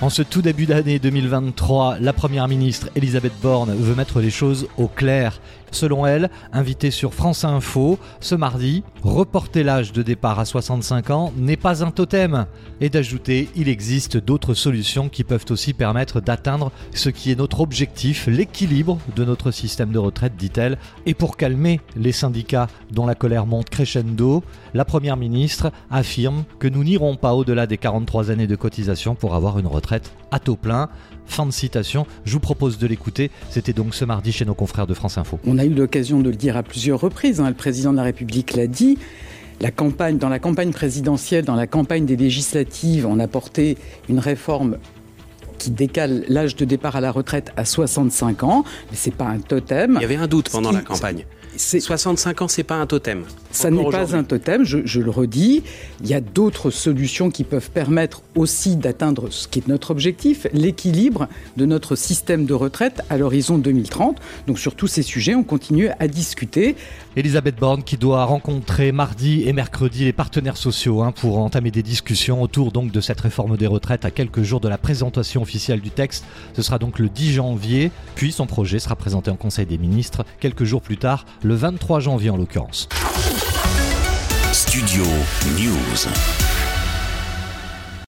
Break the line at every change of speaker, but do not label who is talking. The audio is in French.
En ce tout début d'année 2023, la Première ministre Elisabeth Borne veut mettre les choses au clair. Selon elle, invitée sur France Info, ce mardi, reporter l'âge de départ à 65 ans n'est pas un totem. Et d'ajouter, il existe d'autres solutions qui peuvent aussi permettre d'atteindre ce qui est notre objectif, l'équilibre de notre système de retraite, dit-elle. Et pour calmer les syndicats dont la colère monte crescendo, la Première ministre affirme que nous n'irons pas au-delà des 43 années de cotisation pour avoir une retraite à taux plein. Fin de citation. Je vous propose de l'écouter. C'était donc ce mardi chez nos confrères de France Info.
On a eu l'occasion de le dire à plusieurs reprises. Hein. Le président de la République l'a dit. La campagne, dans la campagne présidentielle, dans la campagne des législatives, on a porté une réforme qui décale l'âge de départ à la retraite à 65 ans, mais c'est pas un totem.
Il y avait un doute pendant la campagne. 65 ans, c'est pas un totem.
Ça n'est pas un totem, je, je, le redis. Il y a d'autres solutions qui peuvent permettre aussi d'atteindre ce qui est notre objectif, l'équilibre de notre système de retraite à l'horizon 2030. Donc sur tous ces sujets, on continue à discuter.
Elisabeth Borne qui doit rencontrer mardi et mercredi les partenaires sociaux hein, pour entamer des discussions autour donc de cette réforme des retraites à quelques jours de la présentation du texte. Ce sera donc le 10 janvier, puis son projet sera présenté en Conseil des ministres quelques jours plus tard, le 23 janvier en l'occurrence.
Studio News.